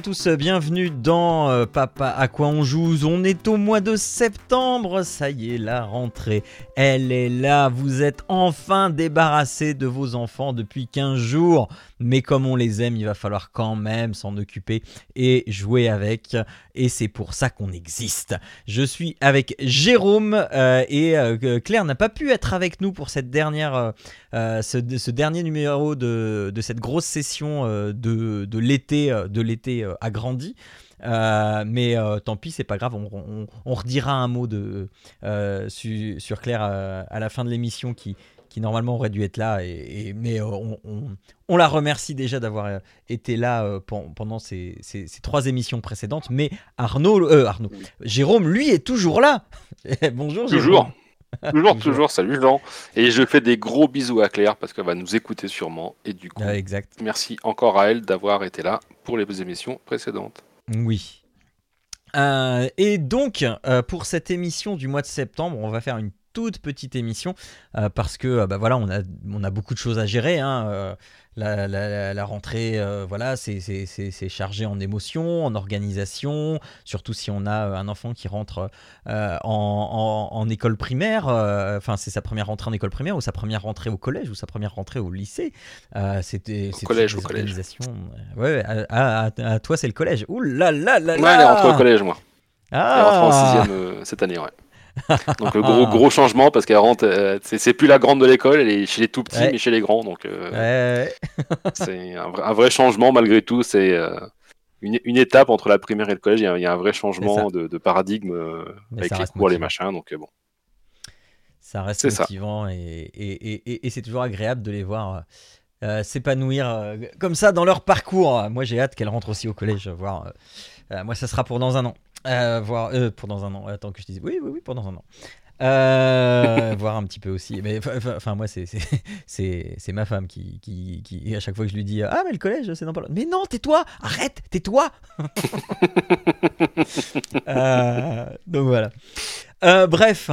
Tous, bienvenue dans euh, Papa à quoi on joue? On est au mois de septembre, ça y est, la rentrée, elle est là. Vous êtes enfin débarrassés de vos enfants depuis 15 jours, mais comme on les aime, il va falloir quand même s'en occuper et jouer avec. Et c'est pour ça qu'on existe. Je suis avec Jérôme euh, et euh, Claire n'a pas pu être avec nous pour cette dernière, ce, dernier numéro de, de cette grosse session de, l'été de l'été euh, agrandi. Euh, mais euh, tant pis, c'est pas grave, on, on- on redira un mot de, su- sur Claire à la fin de l'émission qui, qui normalement aurait dû être là. Et, et- mais on, on- on la remercie déjà d'avoir été là pen- pendant ces, ces- ces trois émissions précédentes. Mais Arnaud, euh, Arnaud, Jérôme, lui, est toujours là. Bonjour. Jérôme. Toujours, toujours, salut Jean. Et je fais des gros bisous à Claire parce qu'elle va nous écouter sûrement. Et du coup, Ah, exact. merci encore à elle d'avoir été là pour les émissions précédentes. Oui. Euh, et donc, euh, pour cette émission du mois de septembre, on va faire une toute petite émission euh, parce que euh, bah voilà, on a, on a beaucoup de choses à gérer. hein, euh, la, la- rentrée, euh, voilà, c'est chargé en émotions, en organisation, surtout si on a un enfant qui rentre en, en- en école primaire. Enfin, c'est sa première rentrée en école primaire ou sa première rentrée au collège ou sa première rentrée au lycée. C'était c'est collège, au collège. Ouais, ouais, à, à- à toi c'est le collège. Ouh là là là Ouais, là. elle est rentrée au collège, moi. Elle est rentrée en Ah. sixième cette année, ouais. Donc euh, gros, gros changement parce qu'elle rentre, euh, c'est plus la grande de l'école, elle est chez les tout petits Ouais. mais chez les grands. Donc euh, Ouais, c'est un, vrai- un vrai changement malgré tout. C'est euh, une, une étape entre la primaire et le collège. Il y a, il y a un vrai changement de, de paradigme avec les cours, les machins. Donc bon. ça reste ça. motivant et, et, et- c'est toujours agréable de les voir s'épanouir comme ça dans leur parcours. Moi j'ai hâte qu'elle rentre aussi au collège. Voir, moi ça sera pour dans un an. Euh, voir, euh, pour dans un an. Attends que je dise. Oui, oui, oui, pour dans un an. Euh, voir un petit peu aussi. Mais enfin, moi, c'est c'est- c'est c'est ma femme qui, qui, qui, à chaque fois que je lui dis Ah, mais le collège, c'est dans pas. Mais non, tais-toi Arrête Tais-toi Euh, Donc voilà. Euh, bref,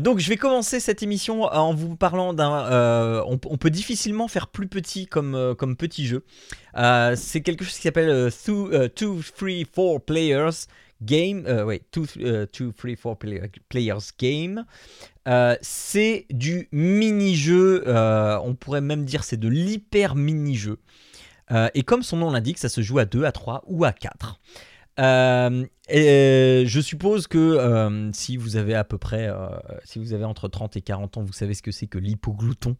donc je vais commencer cette émission en vous parlant d'un. on, on peut difficilement faire plus petit comme, comme petit jeu. C'est quelque chose qui s'appelle euh, two, euh, two, three, four players game. Euh, ouais, two, euh, two, three, four play- players game. Euh, c'est du mini-jeu. euh, on pourrait même dire c'est de l'hyper mini-jeu. Euh, et comme son nom l'indique, ça se joue à 2, à 3 ou à 4. Euh, et je suppose que euh, si vous avez à peu près, euh, si vous avez entre 30 et 40 ans, vous savez ce que c'est que l'hypoglouton.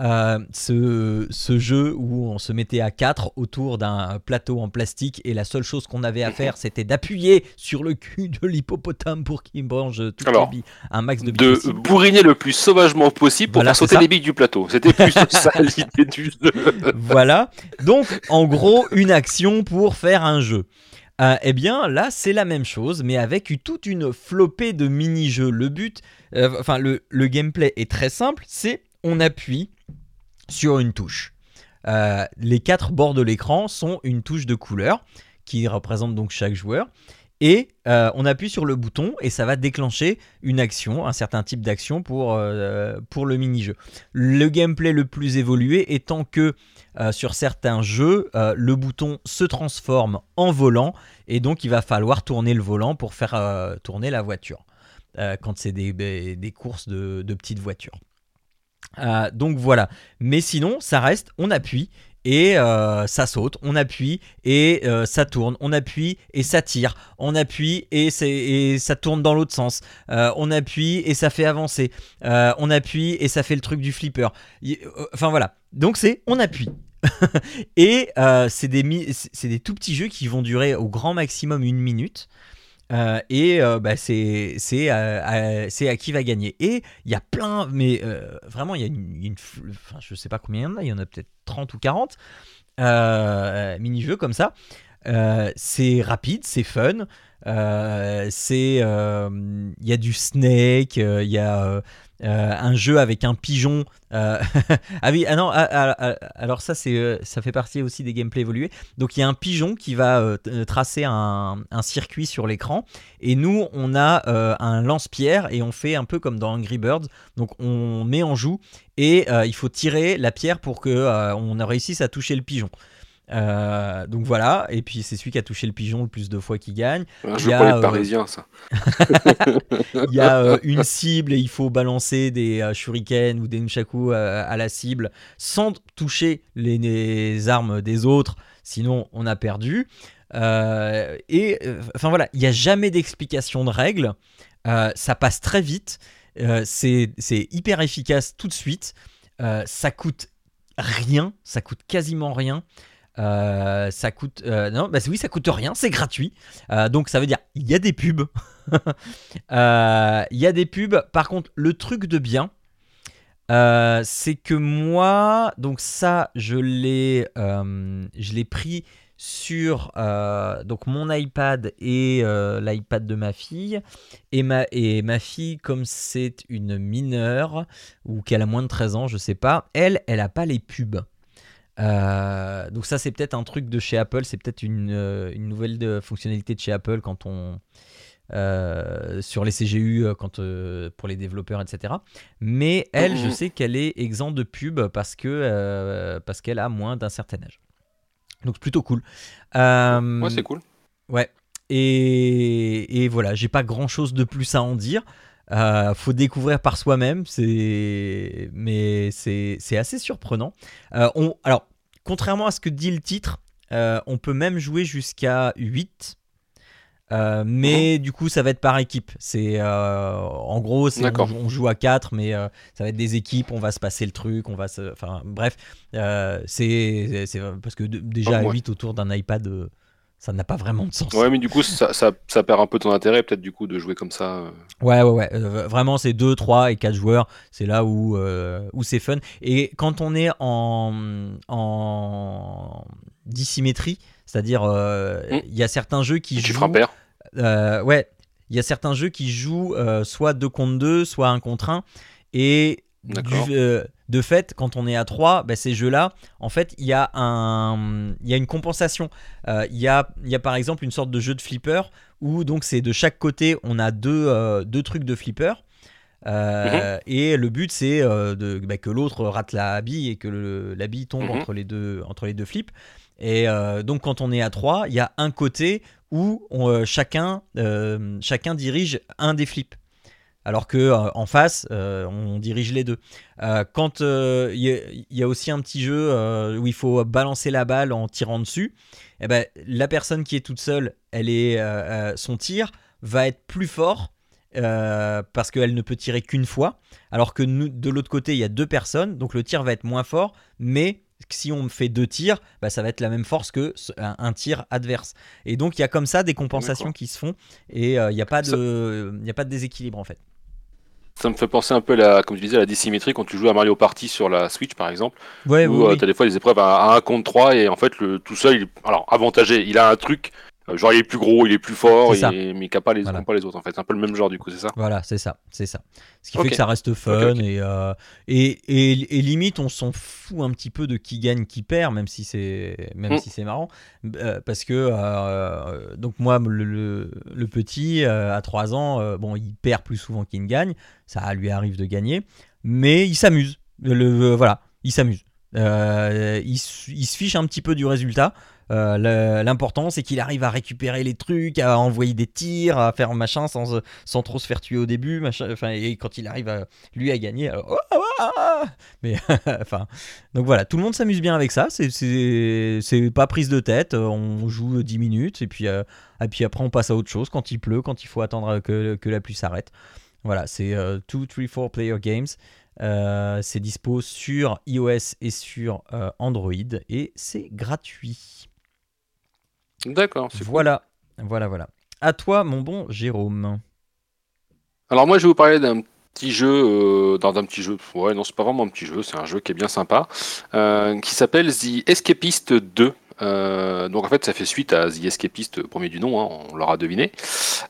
Euh, ce, ce jeu où on se mettait à 4 autour d'un plateau en plastique et la seule chose qu'on avait à faire c'était d'appuyer sur le cul de l'hippopotame pour qu'il mange toutes Alors, les billes, un max de billes De possible. bourriner le plus sauvagement possible pour Voilà, faire sauter ça. les billes du plateau. C'était plus ça l'idée du jeu. voilà. Donc, en gros, une action pour faire un jeu. Euh, eh bien, là, c'est la même chose, mais avec toute une flopée de mini-jeux. Le but, euh, enfin, le, le gameplay est très simple c'est on appuie sur une touche. Euh, les quatre bords de l'écran sont une touche de couleur qui représente donc chaque joueur. Et euh, on appuie sur le bouton et ça va déclencher une action, un certain type d'action pour, euh, pour le mini-jeu. Le gameplay le plus évolué étant que euh, sur certains jeux, le bouton se transforme en volant et donc il va falloir tourner le volant pour faire tourner la voiture quand c'est des, des- courses de, petites voitures. Donc voilà. Mais sinon, ça reste, on appuie et euh, ça saute, on appuie et euh, ça tourne, on appuie et ça tire, on appuie et, ça tourne dans l'autre sens, Euh, on appuie et ça fait avancer, on appuie et ça fait le truc du flipper. Enfin voilà, donc c'est on appuie. et c'est des tout petits jeux qui vont durer au grand maximum une minute. Euh, et euh, bah, euh, à- c'est à qui va gagner. Et il y a plein, mais euh, vraiment, il y a une, une enfin, je sais pas combien il y en a, il y en a peut-être 30 ou 40 euh, mini-jeux comme ça. Euh, c'est rapide, c'est fun. euh, c'est euh, il y a du snake, euh, il y a euh, un jeu avec un pigeon. ah oui, ah ah, ah, alors ça, c'est, ça fait partie aussi des gameplays évolués. Donc il y a un pigeon qui va tracer un, un, circuit sur l'écran. Et nous, on a un lance-pierre et on fait un peu comme dans Angry Birds. Donc on met en joue et il faut tirer la pierre pour que on réussisse à toucher le pigeon. Euh, donc voilà, et puis c'est celui qui a touché le pigeon le plus de fois qui gagne. Un jeu pour les euh, Parisiens, ça. il y a euh, une cible et il faut balancer des shurikens ou des nunchaku à la cible sans toucher les, armes des autres, sinon on a perdu. et enfin voilà, il n'y a jamais d'explication de règles. ça passe très vite. c'est hyper efficace tout de suite. ça coûte rien, ça coûte quasiment rien. Euh, ça coûte. Euh, non, bah oui, ça coûte rien, c'est gratuit. Euh, donc ça veut dire il y a des pubs. Il y a des pubs. Par contre, le truc de bien, c'est que moi, donc ça, je l'ai, je l'ai pris sur donc mon iPad et l'iPad de ma fille. Et ma, et ma fille, comme c'est une mineure ou qu'elle a moins de 13 ans, je sais pas, elle, elle a pas les pubs. Euh, donc ça c'est peut-être un truc de chez Apple, c'est peut-être une, euh, une, nouvelle de fonctionnalité de chez Apple quand on euh, sur les CGU quand, pour les développeurs etc. Mais elle, je sais qu'elle est exempte de pub parce que parce qu'elle a moins d'un certain âge. Donc plutôt cool. ouais c'est cool. Ouais. Et, et voilà, j'ai pas grand chose de plus à en dire. Euh, faut découvrir par soi-même, c'est mais c'est assez surprenant. Euh, on, alors, contrairement à ce que dit le titre, euh, on peut même jouer jusqu'à 8. mais mhm. du coup, ça va être par équipe. C'est en gros, on, on, joue à 4, mais ça va être des équipes. On va se passer le truc. On va se, enfin, bref, c'est parce que déjà à 8 autour d'un iPad ça n'a pas vraiment de sens. Ouais, mais du coup, ça, ça, perd un peu ton intérêt, peut-être, du coup, de jouer comme ça. Euh. Ouais, ouais, ouais. Euh, vraiment, c'est 2, 3 et 4 joueurs. C'est là où, euh, où c'est fun. Et quand on est en, en dissymétrie, c'est-à-dire, hmm. il y a certains jeux qui tu jouent. Pair. ouais. Il y a certains jeux qui jouent soit 2 contre 2, soit 1 contre 1. Et de fait, quand on est à 3, bah, ces jeux-là, en fait, il y, a un, il y a une compensation. Euh, il, y a, y a par exemple une sorte de jeu de flipper où donc c'est de chaque côté, on a deux, euh, deux trucs de flipper. Euh, mhm. Et le but, c'est de, bah, que l'autre rate la bille et que la bille tombe mhm. entre, les deux, entre les deux flips. Et donc, quand on est à 3, il y a un côté où chacun, chacun dirige un des flips alors que euh, en face, euh, on dirige les deux. Euh, quand il y, a aussi un petit jeu où il faut balancer la balle en tirant dessus, eh ben, la personne qui est toute seule, elle est, son tir va être plus fort parce qu'elle ne peut tirer qu'une fois, alors que de l'autre côté, il y a deux personnes, donc le tir va être moins fort, mais si on fait deux tirs, bah, ça va être la même force que un, tir adverse. Et donc il y a comme ça des compensations qui se font et il n'y a, pas de, a pas de déséquilibre en fait. Ça me fait penser un peu, à la, comme tu disais, à la dissymétrie quand tu joues à Mario Party sur la Switch, par exemple. Ouais, où euh, tu as des fois des épreuves à, 1 contre 3 et en fait, le, tout seul, alors avantagé, il a un truc euh, genre il est plus gros, il est plus fort, mais il n'a pas les, pas les autres en fait. C'est un peu le même genre du coup, c'est ça? Voilà, c'est ça, c'est ça. Ce qui fait que ça reste fun euh, Et, et, et, limite on s'en fout un petit peu de qui gagne, qui perd, même si c'est même mm. si c'est marrant, euh, parce que donc moi le, le, petit à 3 ans, bon il perd plus souvent qu'il ne gagne, ça lui arrive de gagner, mais il s'amuse. Le, voilà, il s'amuse. Il, il se fiche un petit peu du résultat. Euh, l'important, c'est qu'il arrive à récupérer les trucs, à envoyer des tirs, à faire machin sans, sans trop se faire tuer au début. Machin, enfin, et quand il arrive à, lui à gagner, oh, oh, oh, mais enfin, donc voilà, tout le monde s'amuse bien avec ça. C'est pas prise de tête. On joue 10 minutes et puis, euh, et puis après on passe à autre chose quand il pleut, quand il faut attendre que, que la pluie s'arrête. Voilà, c'est 2, 3, 4 player games. Euh, c'est dispo sur iOS et sur Android et c'est gratuit. D'accord. Voilà, voilà, voilà. À toi, mon bon Jérôme. Alors moi, je vais vous parler d'un petit jeu, euh, dans un petit jeu. Ouais, non, c'est pas vraiment un petit jeu, c'est un jeu qui est bien sympa, euh, qui s'appelle The Escapist 2. Donc en fait, ça fait suite à The Escapist, premier du nom, hein, on l'aura deviné.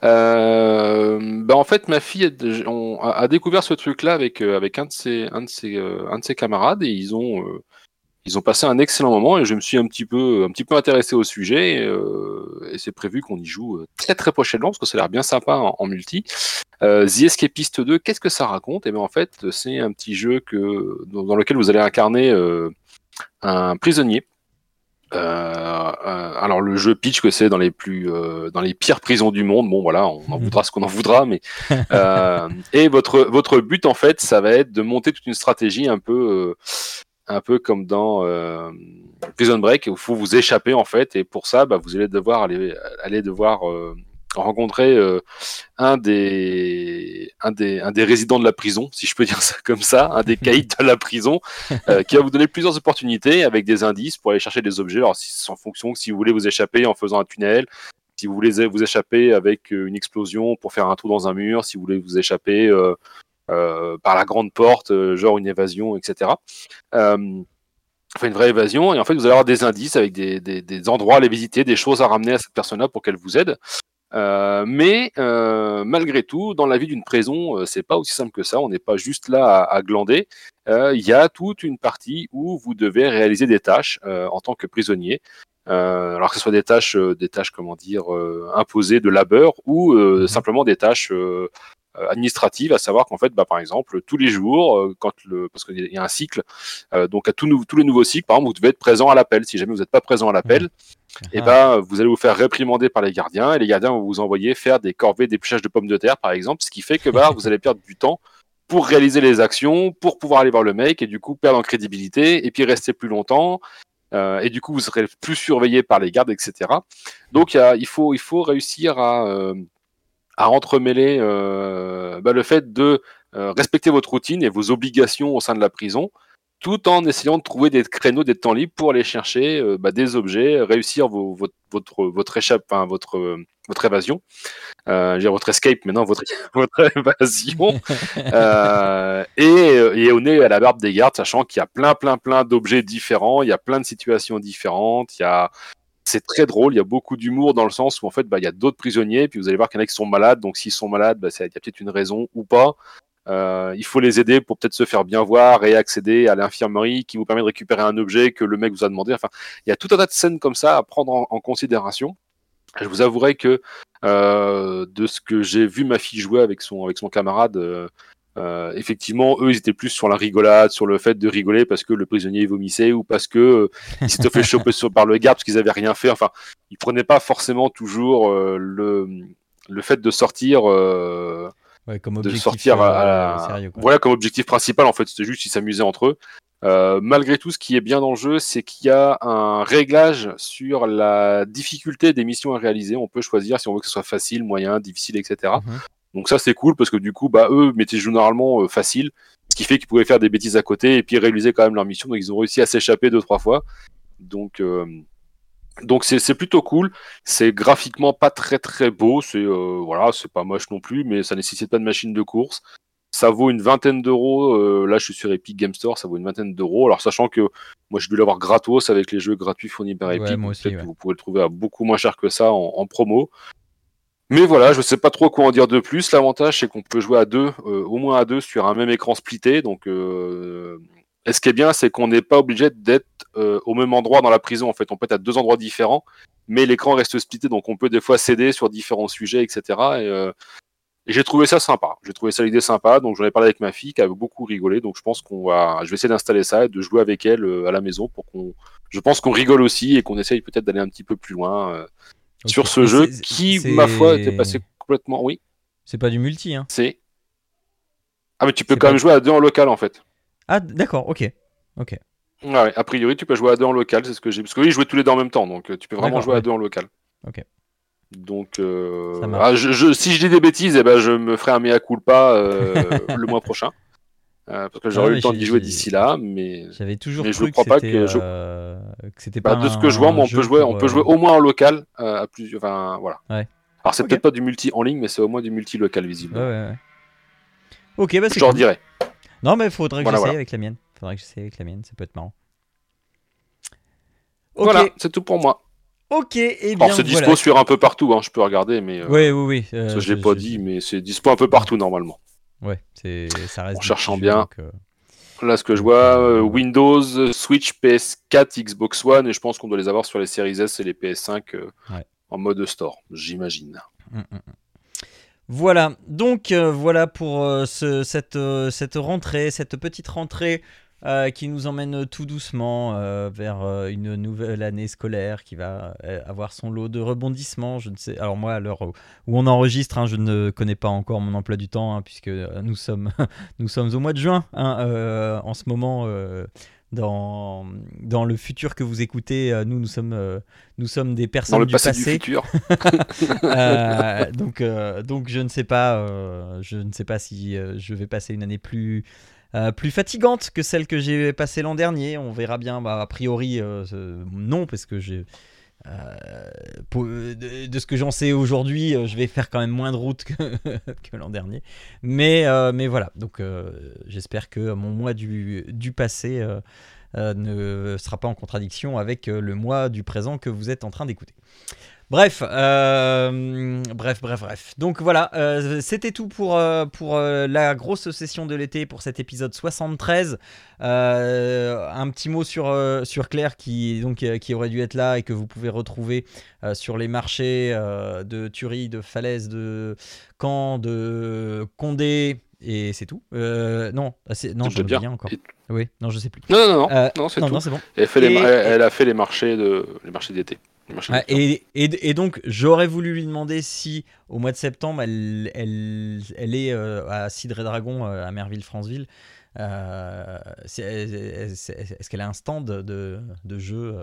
bah en fait, ma fille a, découvert ce truc-là avec, avec un, de ses, un, de ses, un de ses camarades et ils ont ils ont passé un excellent moment et je me suis un petit peu, un petit peu intéressé au sujet. Et, euh, c'est prévu qu'on y joue euh, très très prochainement parce que ça a l'air bien sympa en, multi. Euh, The Escapist 2, qu'est-ce que ça raconte? Et eh bien en fait, c'est un petit jeu que, dans, lequel vous allez incarner euh, un prisonnier. Alors le jeu pitch que c'est dans les plus, dans les pires prisons du monde. Bon voilà, on en voudra ce qu'on en voudra, mais et votre votre but en fait, ça va être de monter toute une stratégie un peu un peu comme dans euh, Prison Break, où il faut vous échapper en fait, et pour ça, bah, vous allez devoir aller, aller devoir euh, rencontrer euh, un, des, un, des, un des résidents de la prison, si je peux dire ça comme ça, un des caïds de la prison, qui va vous donner plusieurs opportunités avec des indices pour aller chercher des objets. Alors, c'est en fonction si vous voulez vous échapper en faisant un tunnel, si vous voulez vous échapper avec une explosion pour faire un trou dans un mur, si vous voulez vous échapper euh, par la grande porte, euh, genre une évasion, etc. Euh, enfin, une vraie évasion, et en fait, vous allez avoir des indices avec des, des, endroits à les visiter, des choses à ramener à cette personne-là pour qu'elle vous aide. Mais malgré tout, dans la vie d'une prison, c'est pas aussi simple que ça. On n'est pas juste là à, glander. Il y a toute une partie où vous devez réaliser des tâches en tant que prisonnier. alors que ce soit des tâches, des tâches comment dire, imposées de labeur ou mmh simplement des tâches euh, administrative, à savoir qu'en fait, bah, par exemple, tous les jours, euh, quand le, parce qu'il y a un cycle, euh, donc à tous les nouveaux cycles, par exemple, vous devez être présent à l'appel. Si jamais vous n'êtes pas présent à l'appel, et eh ben, vous allez vous faire réprimander par les gardiens, et les gardiens vont vous envoyer faire des corvées d'épluchage de pommes de terre, par exemple, ce qui fait que bah, vous allez perdre du temps pour réaliser les actions, pour pouvoir aller voir le mec, et du coup perdre en crédibilité, et puis rester plus longtemps, et du coup vous serez plus surveillé par les gardes, etc. Donc il, faut, il faut réussir à, à entremêler euh, bah, le fait de euh, respecter votre routine et vos obligations au sein de la prison, tout en essayant de trouver des créneaux, des temps libres pour aller chercher euh, bah, des objets, réussir vos, votre, votre, votre échappe, enfin, votre, euh, votre évasion, euh, dire votre escape maintenant, votre, votre évasion, euh, et, et on est à la barbe des gardes, sachant qu'il y a plein, plein, plein d'objets différents, il y a plein de situations différentes, il y a c'est très drôle. Il y a beaucoup d'humour dans le sens où en fait, bah, il y a d'autres prisonniers, puis vous allez voir qu'il y en a qui sont malades. Donc, s'ils sont malades, bah, il y a peut-être une raison ou pas. Euh, il faut les aider pour peut-être se faire bien voir et accéder à l'infirmerie qui vous permet de récupérer un objet que le mec vous a demandé. Enfin, il y a tout un tas de scènes comme ça à prendre en, considération. Je vous avouerai que euh, de ce que j'ai vu ma fille jouer avec son, avec son camarade, euh, effectivement, eux, ils étaient plus sur la rigolade, sur le fait de rigoler parce que le prisonnier vomissait ou parce que euh, il s'était fait choper par le garde parce qu'ils avaient rien fait. Enfin, ils prenaient pas forcément toujours euh, le, le fait de sortir. Ouais, comme objectif, de sortir à, sérieux, voilà comme objectif principal en fait c'était juste ils s'amusaient entre eux. Malgré tout ce qui est bien dans le jeu c'est qu'il y a un réglage sur la difficulté des missions à réaliser. On peut choisir si on veut que ce soit facile moyen difficile etc donc ça c'est cool parce que du coup bah eux mettaient généralement euh, facile, ce qui fait qu'ils pouvaient faire des bêtises à côté et puis réaliser quand même leur mission. Donc ils ont réussi à s'échapper deux trois fois. Donc euh, donc c'est plutôt cool. C'est graphiquement pas très très beau. C'est euh, voilà, c'est pas moche non plus, mais ça nécessite pas de machine de course. Ça vaut une vingtaine d'euros. là, je suis sur Epic Game Store, ça vaut une vingtaine d'euros. Alors sachant que moi, j'ai dû l'avoir gratos avec les jeux gratuits fournis par Epic. Ouais, Vous pouvez le trouver à beaucoup moins cher que ça en promo. Mais voilà, je ne sais pas trop quoi en dire de plus. L'avantage, c'est qu'on peut jouer à deux, euh, au moins à deux, sur un même écran splitté. Donc, euh, ce qui est bien, c'est qu'on n'est pas obligé d'être euh, au même endroit dans la prison. En fait, on peut être à deux endroits différents, mais l'écran reste splitté, donc on peut des fois céder sur différents sujets, etc. Et, j'ai trouvé ça sympa. J'ai trouvé ça l'idée sympa. Donc, j'en ai parlé avec ma fille qui avait beaucoup rigolé. Donc, je pense qu'on va, je vais essayer d'installer ça et de jouer avec elle à la maison pour qu'on, je pense qu'on rigole aussi et qu'on essaye peut-être d'aller un petit peu plus loin sur ce jeu qui, ma foi, était passé complètement. Oui. C'est pas du multi, hein. C'est. Ah, mais tu peux quand même jouer à deux en local en fait. Ah, d'accord, ok. Ok. Ouais, a priori, tu peux jouer à deux en local, c'est ce que j'ai. Parce que oui, jouer tous les deux en même temps, donc euh, tu peux vraiment jouer à deux en local. Ok. Donc, euh... ah, je, si je dis des bêtises, eh ben, je me ferai un mea culpa euh, le mois prochain. Euh, parce que j'aurais eu le temps d'y jouer d'ici là, mais j'avais toujours mais cru je crois que pas que, je... Que c'était bah, pas de ce que je vois, on peut jouer, on peut jouer au moins en local à plusieurs. Enfin voilà. Ouais. Alors c'est peut-être pas du multi en ligne, mais c'est au moins du multi local visible. Ouais, ouais, Ok, bah c'est. Je dirais. Non, mais faudrait que j'essaye avec la mienne. Faudrait que j'essaye avec la mienne, ça peut être marrant. Voilà, c'est tout pour moi. Ok, et bien. c'est dispo sur un peu partout, hein, je peux regarder, mais. Euh, oui, oui, oui. Euh, je l'ai pas dit, mais c'est dispo un peu partout normalement. Ouais, c'est ça reste. En cherchant bien. Euh, Là, ce que je vois, Windows, Switch, PS4, Xbox One, et je pense qu'on doit les avoir sur les séries S et les PS5 en mode store, j'imagine. Mm, mm, mm. Voilà, donc voilà pour cette, cette rentrée, cette petite rentrée euh, qui nous emmène tout doucement euh, vers euh, une nouvelle année scolaire qui va avoir son lot de rebondissements. Je ne sais. Alors moi, à l'heure où on enregistre, hein, je ne connais pas encore mon emploi du temps hein, puisque nous sommes nous sommes au mois de juin hein, en ce moment. Dans, dans le futur que vous écoutez, nous, nous sommes, nous sommes des personnes dans le du passé. Du futur. donc, donc, je ne sais pas, je ne sais pas si je vais passer une année plus, euh, plus fatigante que celle que j'ai passée l'an dernier. On verra bien. Bah, a priori, euh, non, parce que j'ai. Euh, de, ce que j'en sais aujourd'hui, je vais faire quand même moins de route que, que l'an dernier. Mais, mais voilà, donc j'espère que mon mois du, du passé ne sera pas en contradiction avec le mois du présent que vous êtes en train d'écouter. Bref, euh, bref, bref, bref. Donc voilà, euh, c'était tout pour, euh, pour la grosse session de l'été pour cet épisode 73. un petit mot sur, sur Claire qui, donc, qui aurait dû être là et que vous pouvez retrouver sur les marchés de Turie, de Falaise, de Caen, de Condé. Et c'est tout. non, ah, non, je ne encore. Oui, non, je sais plus. Non, non, non, non c'est tout. Bon. Elle, a fait les marchés de les marchés d'été et, et, donc, j'aurais voulu lui demander si, au mois de septembre, elle, elle, elle est euh, à Cidre et Dragon, euh, à Merville-Franceville. Euh, est-ce qu'elle a un stand de, de jeu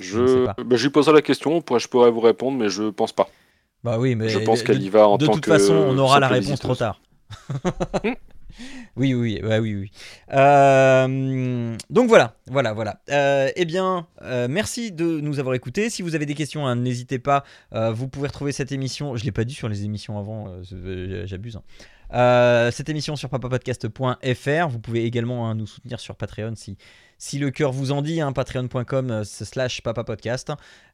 Je, bah, je lui poserai la question, je pourrais vous répondre, mais je pense pas. Bah oui, mais je pense qu'elle y va en de tant toute façon, on aura la réponse trop tard. Oui, oui, oui, oui, oui. Euh, donc voilà, voilà, voilà. Euh, eh bien, euh, merci de nous avoir écoutés. Si vous avez des questions, hein, n'hésitez pas. vous pouvez retrouver cette émission. Je l'ai pas dit sur les émissions avant, j'abuse. Hein. Cette émission sur papapodcast.fr. Vous pouvez également hein, nous soutenir sur Patreon si si le cœur vous en dit, hein, patreon.com euh, slash papapodcast.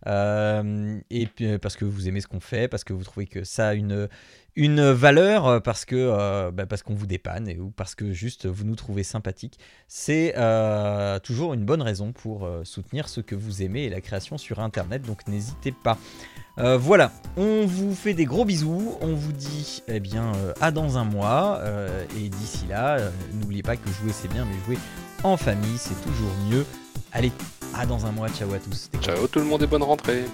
Euh, et puis, parce que vous aimez ce qu'on fait, parce que vous trouvez que ça a une, une valeur, euh, parce que bah, parce qu'on vous dépanne ou parce que juste vous nous trouvez sympathique. C'est toujours une bonne raison pour soutenir ce que vous aimez et la création sur Internet. Donc n'hésitez pas. Voilà, on vous fait des gros bisous, on vous dit eh bien à dans un mois et d'ici là, n'oubliez pas que jouer c'est bien mais jouer en famille, c'est toujours mieux. Allez, à dans un mois, ciao à tous. Ciao tout le monde et bonne rentrée.